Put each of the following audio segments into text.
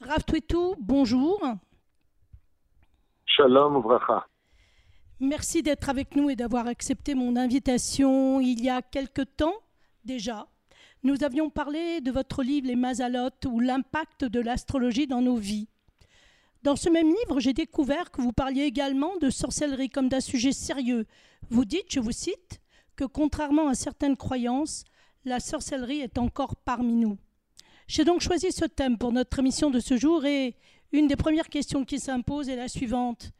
Rav Twitou, bonjour. Shalom Uvracha. Merci d'être avec nous et d'avoir accepté mon invitation il y a quelque temps déjà. Nous avions parlé de votre livre Les Mazalotes ou l'impact de l'astrologie dans nos vies. Dans ce même livre, j'ai découvert que vous parliez également de sorcellerie comme d'un sujet sérieux. Vous dites, je vous cite, que contrairement à certaines croyances, la sorcellerie est encore parmi nous. J'ai donc choisi ce thème pour notre émission de ce jour et une des premières questions qui s'impose est la suivante.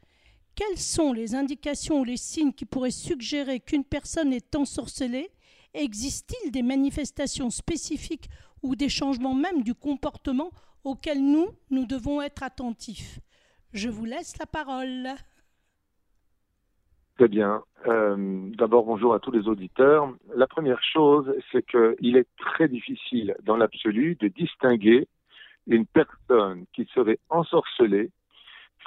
Quelles sont les indications ou les signes qui pourraient suggérer qu'une personne est ensorcelée? Existe-t-il des manifestations spécifiques ou des changements même du comportement auxquels nous, nous devons être attentifs? Je vous laisse la parole. Très bien. Euh, D'abord, bonjour à tous les auditeurs. La première chose, c'est qu'il est très difficile dans l'absolu de distinguer une personne qui serait ensorcelée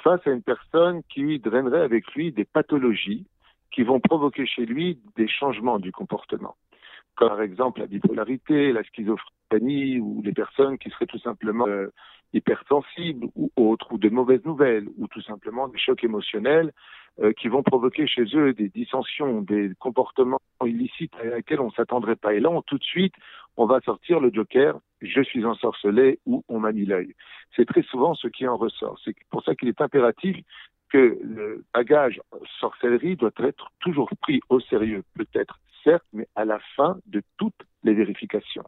face à une personne qui drainerait avec lui des pathologies qui vont provoquer chez lui des changements du comportement. Comme par exemple la bipolarité, la schizophrénie ou les personnes qui seraient tout simplement euh, hypersensibles ou autres, ou de mauvaises nouvelles, ou tout simplement des chocs émotionnels euh, qui vont provoquer chez eux des dissensions, des comportements illicites à laquelle on s'attendrait pas. Et là, on, tout de suite, on va sortir le joker, je suis ensorcelé ou on m'a mis l'œil. C'est très souvent ce qui en ressort. C'est pour ça qu'il est impératif que le bagage sorcellerie doit être toujours pris au sérieux, peut-être certes, mais à la fin de toutes les vérifications.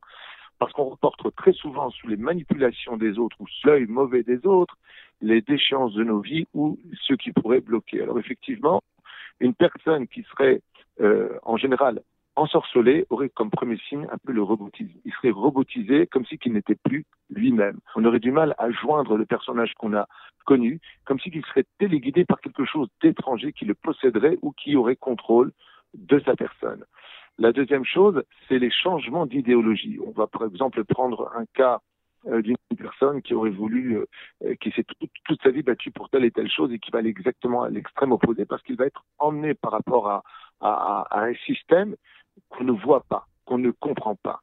Parce qu'on reporte très souvent sous les manipulations des autres ou l'œil mauvais des autres les déchéances de nos vies ou ce qui pourrait bloquer. Alors effectivement, une personne qui serait euh, en général ensorcelé aurait comme premier signe un peu le robotisme. Il serait robotisé comme si qu'il n'était plus lui-même. On aurait du mal à joindre le personnage qu'on a connu, comme si qu'il serait téléguidé par quelque chose d'étranger qui le posséderait ou qui aurait contrôle de sa personne. La deuxième chose, c'est les changements d'idéologie. On va par exemple prendre un cas euh, d'une personne qui aurait voulu, euh, qui s'est toute, sa vie battue pour telle et telle chose et qui va aller exactement à l'extrême opposé parce qu'il va être emmené par rapport à, un système qu'on ne voit pas, qu'on ne comprend pas.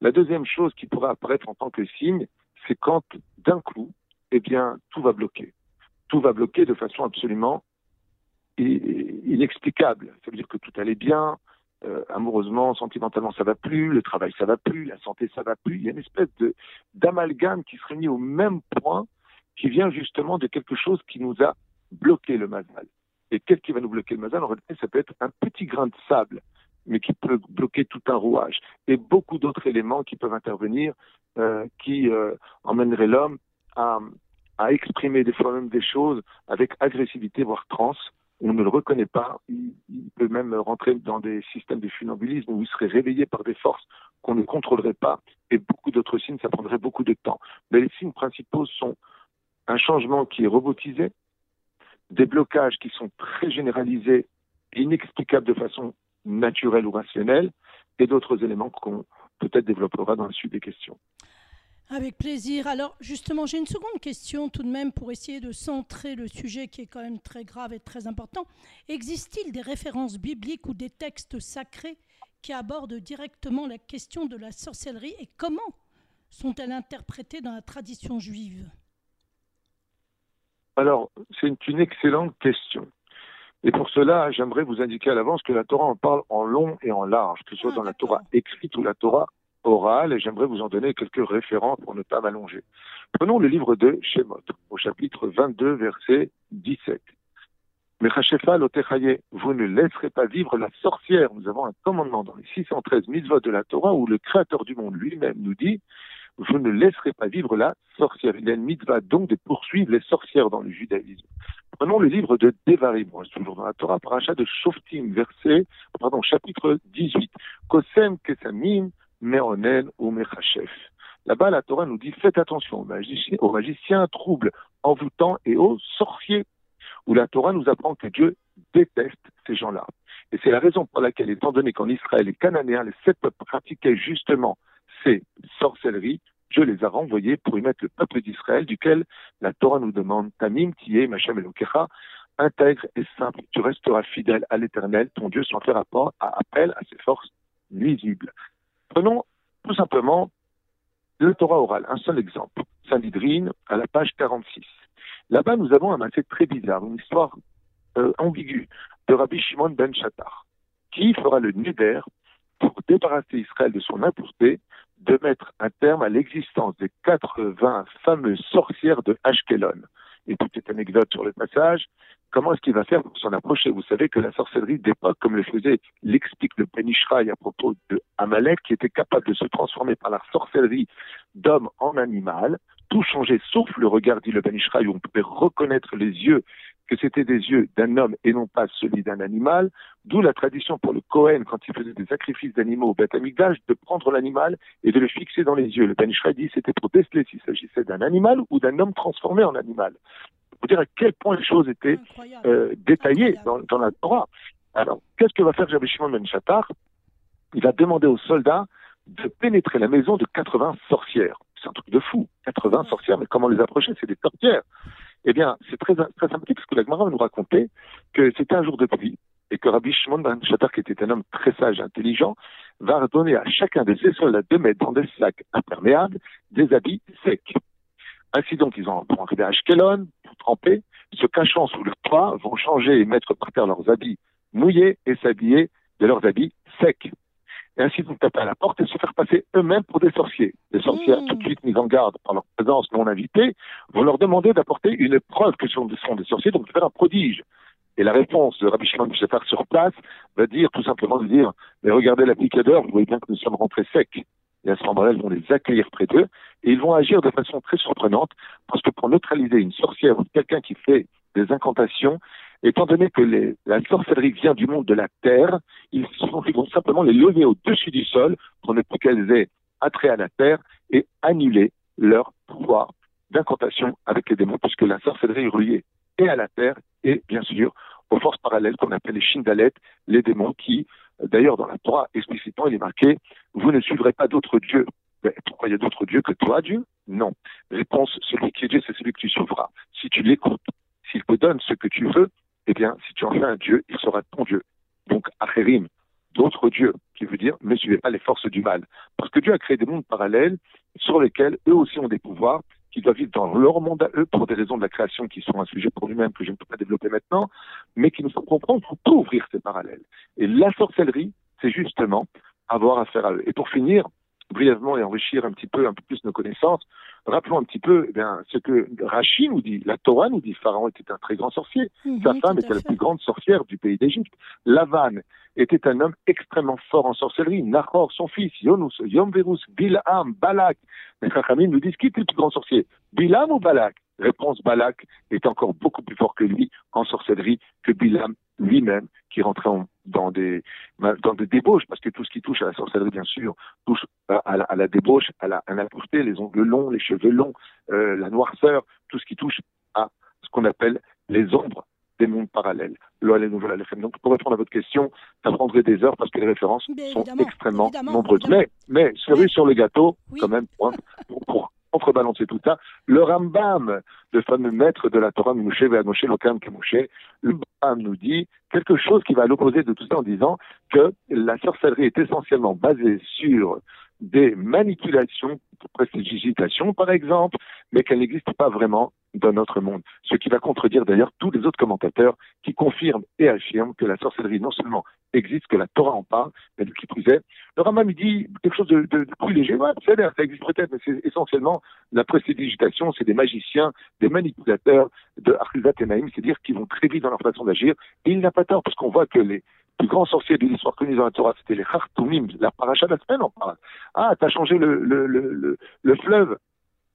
La deuxième chose qui pourrait apparaître en tant que signe, c'est quand d'un coup, eh bien, tout va bloquer. Tout va bloquer de façon absolument inexplicable. Ça veut dire que tout allait bien, euh, amoureusement, sentimentalement, ça va plus, le travail, ça va plus, la santé, ça va plus. Il y a une espèce de d'amalgame qui se réunit au même point, qui vient justement de quelque chose qui nous a bloqué le mazal. Et qu'est-ce qui va nous bloquer le mazal? En réalité, ça peut être un petit grain de sable, mais qui peut bloquer tout un rouage. Et beaucoup d'autres éléments qui peuvent intervenir, euh, qui euh, emmèneraient l'homme à, à exprimer des fois même des choses avec agressivité, voire trans, on ne le reconnaît pas. Il, peut même rentrer dans des systèmes de funambulisme où il serait réveillé par des forces qu'on ne contrôlerait pas. Et beaucoup d'autres signes, ça prendrait beaucoup de temps. Mais les signes principaux sont un changement qui est robotisé, des blocages qui sont très généralisés inexplicables de façon naturelle ou rationnelle, et d'autres éléments qu'on peut-être développera dans la suite des questions. Avec plaisir. Alors justement, j'ai une seconde question tout de même pour essayer de centrer le sujet qui est quand même très grave et très important. Existe-t-il des références bibliques ou des textes sacrés qui abordent directement la question de la sorcellerie et comment sont-elles interprétées dans la tradition juive? Alors, c'est une excellente question. Et pour cela, j'aimerais vous indiquer à l'avance que la Torah en parle en long et en large, que ce soit ah, dans la Torah écrite ou la Torah orale et j'aimerais vous en donner quelques références pour ne pas m'allonger. Prenons le livre de Shemot, au chapitre 22, verset 17. Mechachefa vous ne laisserez pas vivre la sorcière. Nous avons un commandement dans les 613 mitzvot de la Torah où le Créateur du monde lui-même nous dit vous ne laisserez pas vivre la sorcière. Il y a une mitzvah donc de poursuivre les sorcières dans le judaïsme. Prenons le livre de Devarim, toujours dans la Torah, parachat de Shoftim, verset, pardon, chapitre 18. Kosem kesamim Meronen ou Mechachef. Là-bas, la Torah nous dit faites attention aux magiciens, aux magiciens troubles, envoûtants et aux sorciers. Où la Torah nous apprend que Dieu déteste ces gens-là. Et c'est la raison pour laquelle, étant donné qu'en Israël, les Cananéens, les sept peuples pratiquaient justement ces sorcelleries, Dieu les a renvoyés pour y mettre le peuple d'Israël, duquel la Torah nous demande Tamim, qui est Machem Elokecha, intègre et simple. Tu resteras fidèle à l'éternel, ton Dieu, sans faire appel à ses forces nuisibles. Prenons tout simplement le Torah oral, un seul exemple, Sanhedrin, à la page 46. Là-bas, nous avons un masset très bizarre, une histoire euh, ambiguë de Rabbi Shimon ben Shattar, qui fera le neder pour débarrasser Israël de son impureté, de mettre un terme à l'existence des 80 fameuses sorcières de Ashkelon. Et petite anecdote sur le passage, comment est-ce qu'il va faire pour s'en approcher? Vous savez que la sorcellerie d'époque, comme le faisait, l'explique le Penishraï à propos de Amalek, qui était capable de se transformer par la sorcellerie d'homme en animal, tout changer sauf le regard, dit le Benishraï, où on pouvait reconnaître les yeux, que c'était des yeux d'un homme et non pas celui d'un animal, d'où la tradition pour le Cohen, quand il faisait des sacrifices d'animaux au Beth Amikdash, de prendre l'animal et de le fixer dans les yeux. Le Benishraï dit c'était pour tester s'il s'agissait d'un animal ou d'un homme transformé en animal. Pour dire à quel point les choses étaient euh, détaillées dans, dans, la Torah. Alors, qu'est-ce que va faire Rabbi Shimon Ben Shattar? Il va demander aux soldats de pénétrer la maison de 80 sorcières c'est un truc de fou. 80 sorcières, mais comment les approcher? C'est des sorcières. Eh bien, c'est très, très sympathique parce que la Gemara nous racontait que c'était un jour de pluie et que Rabbi Shimon ben qui était un homme très sage et intelligent, va donner à chacun de ses soldats de mettre dans des sacs imperméables des habits secs. Ainsi donc, ils ont arrivé à Ashkelon, pour tremper, se cachant sous le toit, vont changer et mettre par terre leurs habits mouillés et s'habiller de leurs habits secs et ainsi vont taper à la porte et se faire passer eux-mêmes pour des sorciers. Les sorcières, mmh. tout de suite mises en garde par leur présence non invitée, vont leur demander d'apporter une preuve que ce sont des sorciers, donc de faire un prodige. Et la réponse de Rabbi Shimon faire sur place va dire tout simplement de dire, mais regardez l'applicadeur, vous voyez bien que nous sommes rentrés secs. Et à ce moment-là, ils vont les accueillir près d'eux et ils vont agir de façon très surprenante parce que pour neutraliser une sorcière ou quelqu'un qui fait des incantations, étant donné que les, la sorcellerie vient du monde de la terre, ils, vont simplement les lever au-dessus du sol pour ne plus qu'elles aient attrait à la terre et annuler leur pouvoir d'incantation avec les démons, puisque la sorcellerie est reliée et à la terre et bien sûr aux forces parallèles qu'on appelle les Shindalet, les démons qui, d'ailleurs dans la Torah explicitement, il est marqué, vous ne suivrez pas d'autres dieux. Pourquoi il y a d'autres dieux que toi, Dieu? Non. Réponse, celui qui est Dieu, c'est celui que tu sauveras. Si tu l'écoutes, s'il te donne ce que tu veux, eh bien, si tu en fais un Dieu, il sera ton Dieu. Donc, Acherim, d'autres dieux, qui veut dire ne suivez pas les forces du mal. Parce que Dieu a créé des mondes parallèles sur lesquels eux aussi ont des pouvoirs qui doivent vivre dans leur monde à eux pour des raisons de la création qui sont un sujet pour lui-même que je ne peux pas développer maintenant, mais qui nous font comprendre qu'on peut ouvrir ces parallèles. Et la sorcellerie, c'est justement avoir affaire à eux. Et pour finir, brièvement et enrichir un petit peu, un peu plus nos connaissances, rappelons un petit peu eh bien, ce que Rachid nous dit. La Torah nous dit Pharaon était un très grand sorcier. Mhm, Sa femme était la plus grande sorcière du pays d'Égypte. Lavan était un homme extrêmement fort en sorcellerie. Nahor, son fils, Yonus, Yomverus, Bilham, Balak. Les Chachamim nous disent qui était le plus grand sorcier? Bilam ou Balak? Réponse Balak est encore beaucoup plus fort que lui en sorcellerie que Bilam lui-même, qui rentrait dans des dans des débauches, parce que tout ce qui touche à la sorcellerie, bien sûr, touche à la, à la débauche, à la, à la pureté, les ongles longs, les cheveux longs, euh, la noirceur, tout ce qui touche à ce qu'on appelle les ombres des mondes parallèles. Donc, pour répondre à votre question, ça prendrait des heures parce que les références sont extrêmement nombreuses. Mais, mais cerise sur le gâteau, quand même, pour, pour, contrebalancer tout ça, le Rambam, le fameux maître de la Torah, Lokam Moshe, le Rambam nous dit quelque chose qui va à l'opposé de tout ça en disant que la sorcellerie est essentiellement basée sur des manipulations, prestidigitation par exemple, mais qu'elle n'existe pas vraiment dans notre monde. Ce qui va contredire d'ailleurs tous les autres commentateurs qui confirment et affirment que la sorcellerie non seulement existe, que la Torah en parle, mais de qui plus est. Le Rambam dit quelque chose de, plus léger. Ouais, ça existe peut-être, mais c'est essentiellement la prestidigitation, c'est des magiciens, des manipulateurs de Archizat et Naïm, c'est-à-dire qui vont très vite dans leur façon d'agir. Et il n'a pas tort, parce qu'on voit que les, plus grands sorciers de l'histoire connue dans la Torah, c'était les Khartoumim, la paracha de la semaine, on parle. Ah, t'as changé le, le, le, le, fleuve,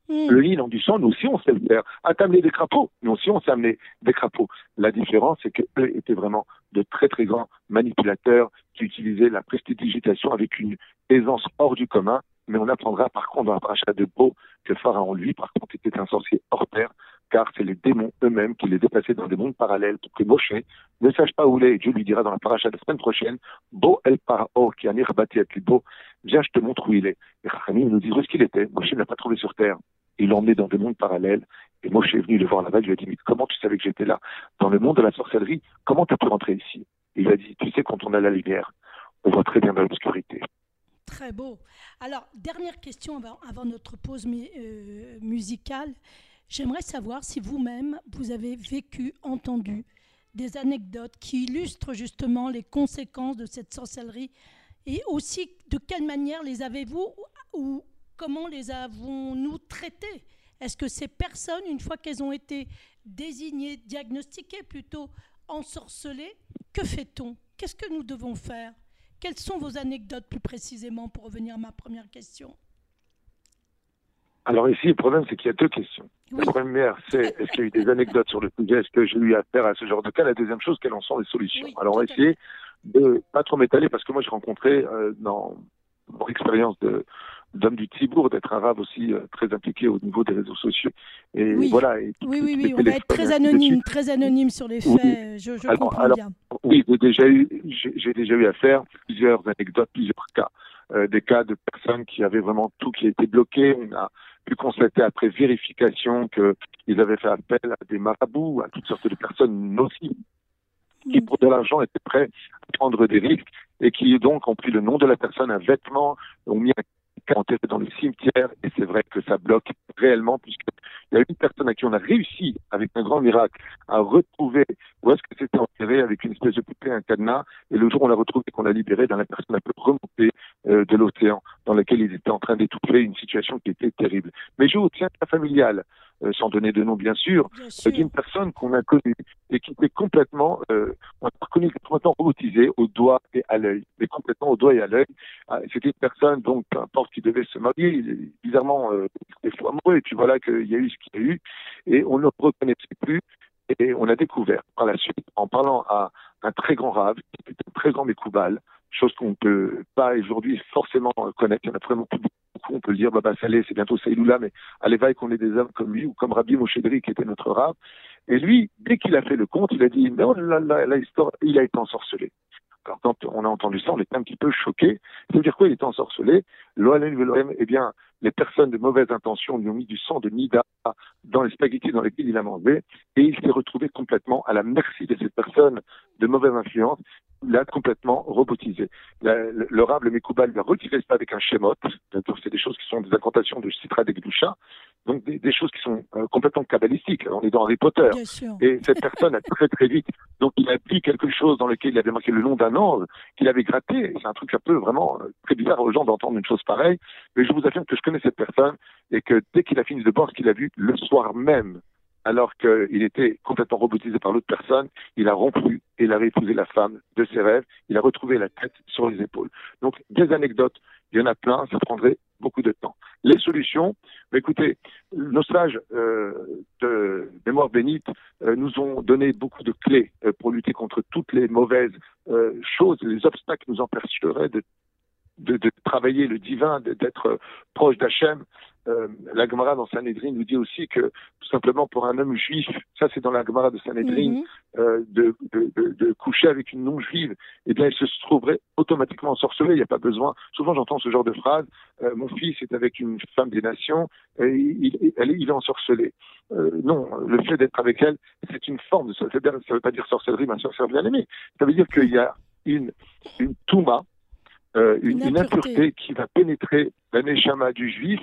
hmm. le lit dans du sang, nous aussi on sait le faire. Ah, t'as amené des crapauds, nous aussi on sait amener des crapauds. La différence, c'est qu'eux étaient vraiment de très très grands manipulateurs qui utilisaient la prestidigitation avec une aisance hors du commun. Mais on apprendra par contre dans la paracha de Beau que Pharaon, lui, par contre, était un sorcier hors pair car c'est les démons eux-mêmes qui les déplaçaient dans des mondes parallèles pour que Moshe ne sache pas où il est. Dieu lui dira dans la paracha de la semaine prochaine, Bo el Paro, qui a Bo, viens, je te montre où il est. Et Rachamim nous dit où est-ce qu'il était. Moshe ne l'a pas trouvé sur terre. Il l'a emmené dans des mondes parallèles. Et Moshe est venu le voir là-bas. Il lui a dit, mais comment tu savais que j'étais là? Dans le monde de la sorcellerie, comment tu as pu rentrer ici? il a dit, tu sais, quand on a la lumière, on voit très bien dans l'obscurité. Très beau. Alors, dernière question avant, notre pause euh, musicale. J'aimerais savoir si vous-même, vous avez vécu, entendu des anecdotes qui illustrent justement les conséquences de cette sorcellerie et aussi de quelle manière les avez-vous ou comment les avons-nous traitées? Est-ce que ces personnes, une fois qu'elles ont été désignées, diagnostiquées plutôt, ensorcelées, que fait-on? Qu'est-ce que nous devons faire? Quelles sont vos anecdotes plus précisément pour revenir à ma première question? Alors ici, le problème, c'est qu'il y a deux questions. La première, c'est est-ce qu'il y a eu des anecdotes sur le sujet? Est-ce que j'ai eu affaire à ce genre de cas? La deuxième chose, quelles en sont les solutions? Alors on va essayer de pas trop m'étaler parce que moi, j'ai rencontré euh, dans mon expérience de d'homme du Tibour, d'être arabe aussi euh, très impliqué au niveau des réseaux sociaux. Et oui. voilà. oui, oui, oui, on va être très anonyme, très anonyme sur les faits. Je, je comprends bien. Oui, j'ai déjà eu, j'ai déjà eu affaire plusieurs anecdotes, plusieurs cas, euh, des cas de personnes qui avaient vraiment tout qui a été bloqué. On a pu constater après vérification qu'ils avaient fait appel à des marabouts, à toutes sortes de personnes nocives qui pour de l'argent étaient prêts à prendre des risques et qui donc ont pris le nom de la personne, un vêtement, ont mis un enterré dans le cimetière et c'est vrai que ça bloque réellement puisqu'il y a une personne à qui on a réussi avec un grand miracle à retrouver où est-ce que c'était enterré avec une espèce de poupée, un cadenas et le jour où on l'a retrouvé qu'on l'a libéré, dans la personne a pu remonter euh, de l'océan dans lequel il était en train d'étouffer une situation qui était terrible. Mais je vous tiens à familial. Euh, sans donner de nom bien sûr, c'est d'une personne qu'on a connue et qui était complètement, euh, on a reconnu complètement robotisée au doigt et à l'œil, mais complètement au doigt et à l'œil. Ah, c'était une personne, donc, peu importe qui devait se marier, bizarrement, euh, des fois amoureux, et puis voilà qu'il y a eu ce qu'il y a eu, et on ne reconnaissait plus, et on a découvert par la suite, en parlant à un très grand rave, qui était un très grand Mekoubal, chose qu'on ne peut pas aujourd'hui forcément connaître. Il y en a vraiment beaucoup. On peut le dire, Baba Saleh, c'est bientôt Saïloula, mais à l'éveil qu'on est des hommes comme lui, ou comme Rabbi Moshedri, qui était notre rab. Et lui, dès qu'il a fait le compte, il a dit, oh là là, la histoire, il a été ensorcelé. Quand on a entendu ça, on était un petit peu choqué. Ça veut dire quoi, il était ensorcelé? L'OLM, eh bien, les personnes de mauvaise intention lui ont mis du sang de Nida dans les spaghettis dans lesquels il a mangé, et il s'est retrouvé complètement à la merci de cette personne de mauvaise influence l'a complètement robotisé. Le, le rab, le Mekoubal, lui a retiré ça avec un schémot. C'est des choses qui sont des incantations de Citra de Gdusha. Donc des, choses qui sont euh, complètement kabbalistiques. On est dans Harry Potter. Et cette personne a très très vite. Donc il a pris quelque chose dans lequel il avait marqué le nom d'un ange qu'il avait gratté. C'est un truc un peu vraiment euh, très bizarre aux gens d'entendre une chose pareille. Mais je vous affirme que je connais cette personne et que dès qu'il a fini de boire ce qu'il a vu le soir même, alors qu'il était complètement robotisé par l'autre personne, il a rompu et il a épousé la femme de ses rêves, il a retrouvé la tête sur les épaules. Donc, des anecdotes, il y en a plein, ça prendrait beaucoup de temps. Les solutions, écoutez, nos sages euh, de mémoire bénite euh, nous ont donné beaucoup de clés euh, pour lutter contre toutes les mauvaises choses, les obstacles nous empêcheraient de de, de, travailler le divin, d'être proche d'Hachem. Euh, la Gemara dans Sanhedrin nous dit aussi que tout simplement pour un homme juif, ça c'est dans la Gemara de Sanhedrin, mhm. euh, de, de, de, coucher avec une non-juive, eh bien il se trouverait automatiquement ensorcelé, il n'y a pas besoin. Souvent j'entends ce genre de phrase, euh, mon fils est avec une femme des nations, et il, elle, il est ensorcelé. Euh, non, le fait d'être avec elle, c'est une forme de ça ne veut pas dire sorcellerie, ma soeur bien aimée. Ça veut dire qu'il y a une, une touma, euh, une, une, impureté. qui va pénétrer la neshama du juif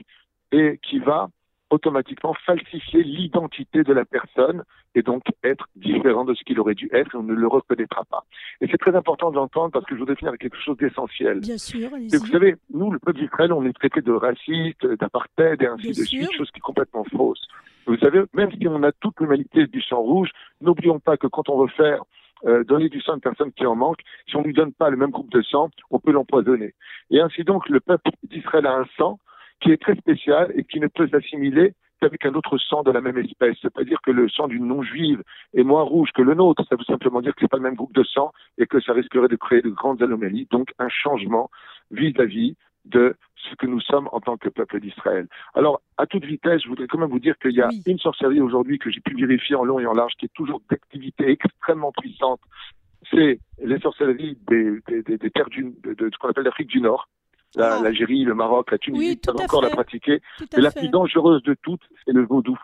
et qui va automatiquement falsifier l'identité de la personne et donc être différent de ce qu'il aurait dû être et on ne le reconnaîtra pas. Et c'est très important de l'entendre parce que je voudrais finir avec quelque chose d'essentiel. Bien sûr. Et vous savez, nous, le peuple d'Israël, on est traité de raciste, d'apartheid et ainsi de suite, chose qui est complètement fausse. Vous savez, même si on a toute l'humanité du sang rouge, n'oublions pas que quand on veut faire euh, donner du sang à une personne qui en manque, si on ne lui donne pas le même groupe de sang, on peut l'empoisonner. Et ainsi donc, le peuple d'Israël a un sang qui est très spécial et qui ne peut s'assimiler qu'avec un autre sang de la même espèce. C'est-à-dire que le sang d'une non-juive est moins rouge que le nôtre. Ça veut simplement dire que ce n'est pas le même groupe de sang et que ça risquerait de créer de grandes anomalies. Donc un changement vis-à-vis de ce que nous sommes en tant que peuple d'Israël. Alors, à toute vitesse, je voudrais quand même vous dire qu'il y a une sorcellerie aujourd'hui que j'ai pu vérifier en long et en large, qui est toujours d'activité extrêmement puissante. C'est les sorcelleries des, terres de, ce qu'on appelle l'Afrique du Nord, ah. l'Algérie, le Maroc, la Tunisie, oui, encore la pratiquer. Mais la plus dangereuse de toutes, c'est le vaudou.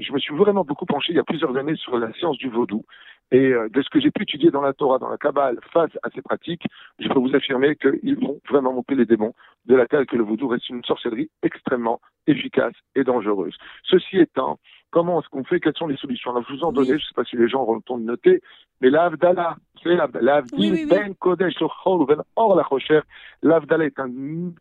Je me suis vraiment beaucoup penché il y a plusieurs années sur la science du vaudou. Et euh, de ce que j'ai pu étudier dans la Torah, dans la Kabbale, face à ces pratiques, je peux vous affirmer qu'ils vont vraiment monter les démons, de laquelle que le vaudou reste une sorcellerie extrêmement efficace et dangereuse. Ceci étant, comment est-ce qu'on fait Quelles sont les solutions Alors, je vous en donner, je ne sais pas si les gens auront le temps de noter, mais l'Avdala, c'est l'Avdil Ben Kodesh Ben Or la recherche, l'Avdala est un,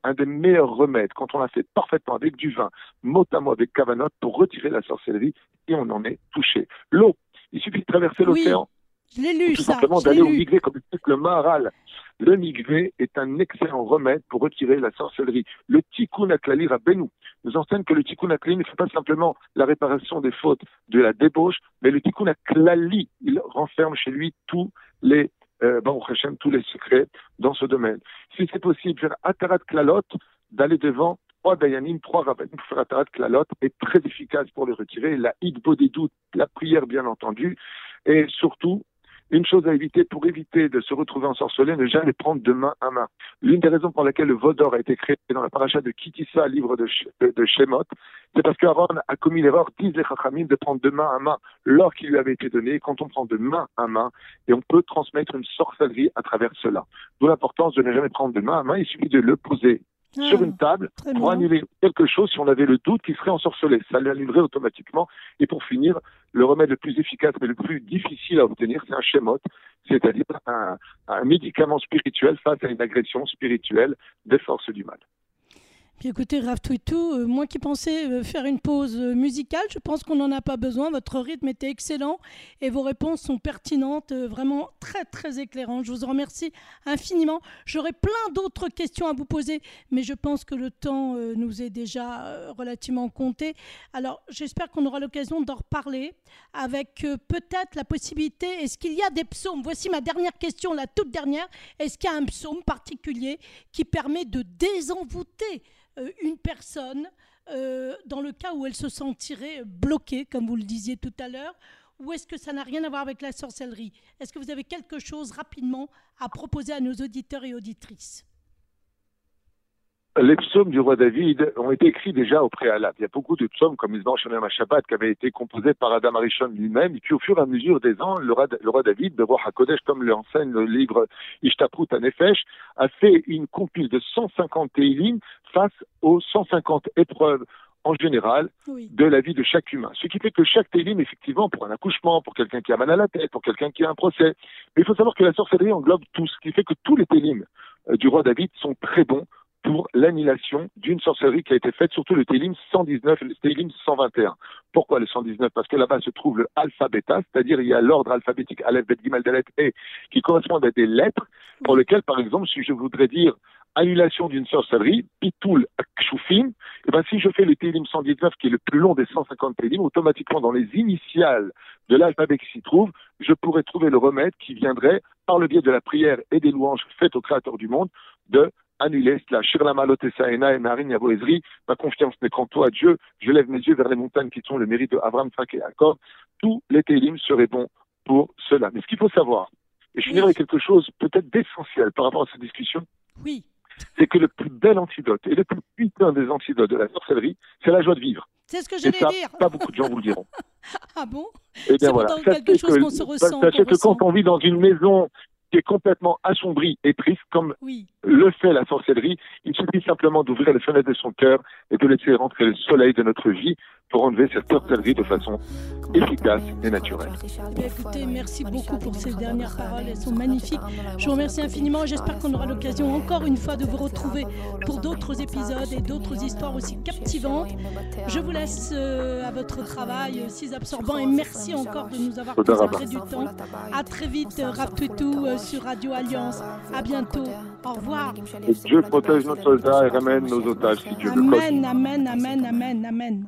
un, des meilleurs remèdes quand on l'a fait parfaitement avec du vin, mot avec Kavanot, pour retirer la sorcellerie et on en est touché. L'eau, il suffit de traverser l'océan. Je l'ai lu, tout simplement d'aller au Migré, comme explique le Maharal. Le Migré est un excellent remède pour retirer la sorcellerie. Le Tikkun Aklali Rabbeinu nous enseigne que le Tikkun Aklali ne fait pas simplement la réparation des fautes de la débauche, mais le Tikkun Aklali, il renferme chez lui tous les euh, Hashem, tous les secrets dans ce domaine. Si c'est possible, faire Atarat Klalot, d'aller devant trois dayanim, trois rabbinim pour faire Atarat Klalot est très efficace pour les retirer. La Hidbo des doutes, la prière bien entendu, et surtout une chose à éviter pour éviter de se retrouver ensorcelé, ne jamais prendre de main à main. L'une des raisons pour lesquelles le Vaudor a été créé dans la paracha de Kitissa, livre de, de, Shemot, c'est parce qu'Aaron a commis l'erreur, disent Chachamim, de prendre de main à main l'or qui lui avait été donné. Quand on prend de main à main, et on peut transmettre une sorcellerie à travers cela. D'où l'importance de ne jamais prendre de main à main, il suffit de le poser sur une table pour annuler quelque chose si on avait le doute qu'il serait ensorcelé. Ça l'annulerait automatiquement. Et pour finir, le remède le plus efficace mais le plus difficile à obtenir, c'est un schémote, c'est-à-dire un, un médicament spirituel face à une agression spirituelle des forces du mal. Écoutez, Twitou, euh, moi qui pensais euh, faire une pause euh, musicale, je pense qu'on n'en a pas besoin. Votre rythme était excellent et vos réponses sont pertinentes, vraiment très très éclairantes. Je vous remercie infiniment. J'aurais plein d'autres questions à vous poser, mais je pense que le temps nous est déjà relativement compté. Alors j'espère qu'on aura l'occasion d'en reparler avec peut-être la possibilité, est-ce qu'il y a des psaumes? Voici ma dernière question, la toute dernière. Est-ce qu'il y a un psaume particulier qui permet de désenvoûter euh, une personne euh, dans le cas où elle se sentirait bloquée, comme vous le disiez tout à l'heure, ou est-ce que ça n'a rien à voir avec la sorcellerie? Est-ce que vous avez quelque chose rapidement à proposer à nos auditeurs et auditrices? Les psaumes du roi David ont été écrits déjà au préalable. Il y a beaucoup de psaumes, comme Isban Shalom Shabbat, qui avaient été composés par Adam Arishon lui-même. Et puis, au fur et à mesure des ans, le roi, le roi David, de roi HaKodesh, comme l'enseigne le livre Ishtaprut Anefesh, a fait une compile de 150 Teilim face aux 150 épreuves en général de la vie de chaque humain. Ce qui fait que chaque télim, effectivement, pour un accouchement, pour quelqu'un qui a mal à la tête, pour quelqu'un qui a un procès, mais il faut savoir que la sorcellerie englobe tout, ce qui fait que tous les télims euh, du roi David sont très bons pour l'annulation d'une sorcellerie qui a été faite, surtout le Télim 119 et le Télim 121. Pourquoi le 119 Parce que là-bas se trouve le alphabéta, c'est-à-dire il y a l'ordre alphabétique Aleph, Bet, Gimel, Dalet, E, qui correspondent à des lettres, pour lesquelles, par exemple, si je voudrais dire annulation d'une sorcellerie, Pitoul Akshufim, et eh ben si je fais le Télim 119, qui est le plus long des 150 Télim, automatiquement dans les initiales de l'alphabet qui s'y trouve, je pourrais trouver le remède qui viendrait, par le biais de la prière et des louanges faites au Créateur du monde, de annuler cela. Ma confiance n'est qu'en toi, Dieu. Je lève mes yeux vers les montagnes qui sont le mérite de Abraham, Fak et Jacob. Tous les télim seraient bons pour cela. Mais ce qu'il faut savoir, et je finirai avec quelque chose peut-être d'essentiel par rapport à cette discussion, oui. c'est que le plus bel antidote et le plus putain des antidotes de la sorcellerie, c'est la joie de vivre. C'est ce que j'allais dire. Pas beaucoup de gens vous le diront. ah bon? Eh bien voilà. quelque chose qu'on se ressent. Sachez que quand on vit dans une maison qui est complètement assombri et triste, comme le fait la sorcellerie. Il suffit simplement d'ouvrir les fenêtres de son cœur et de laisser rentrer le soleil de notre vie pour enlever cette sorcellerie de façon efficace et naturelle. Écoutez, merci beaucoup pour ces dernières paroles, elles sont magnifiques. Je vous remercie infiniment. J'espère qu'on aura l'occasion encore une fois de vous retrouver pour d'autres épisodes et d'autres histoires aussi captivantes. Je vous laisse euh, à votre travail si absorbant et merci encore de nous avoir consacré du temps. À très vite, Rap euh, sur Radio Alliance. À bientôt. Au revoir. Dieu protège nos soldats et ramène nos otages si Dieu amen, le Amen, amen, amen, amen.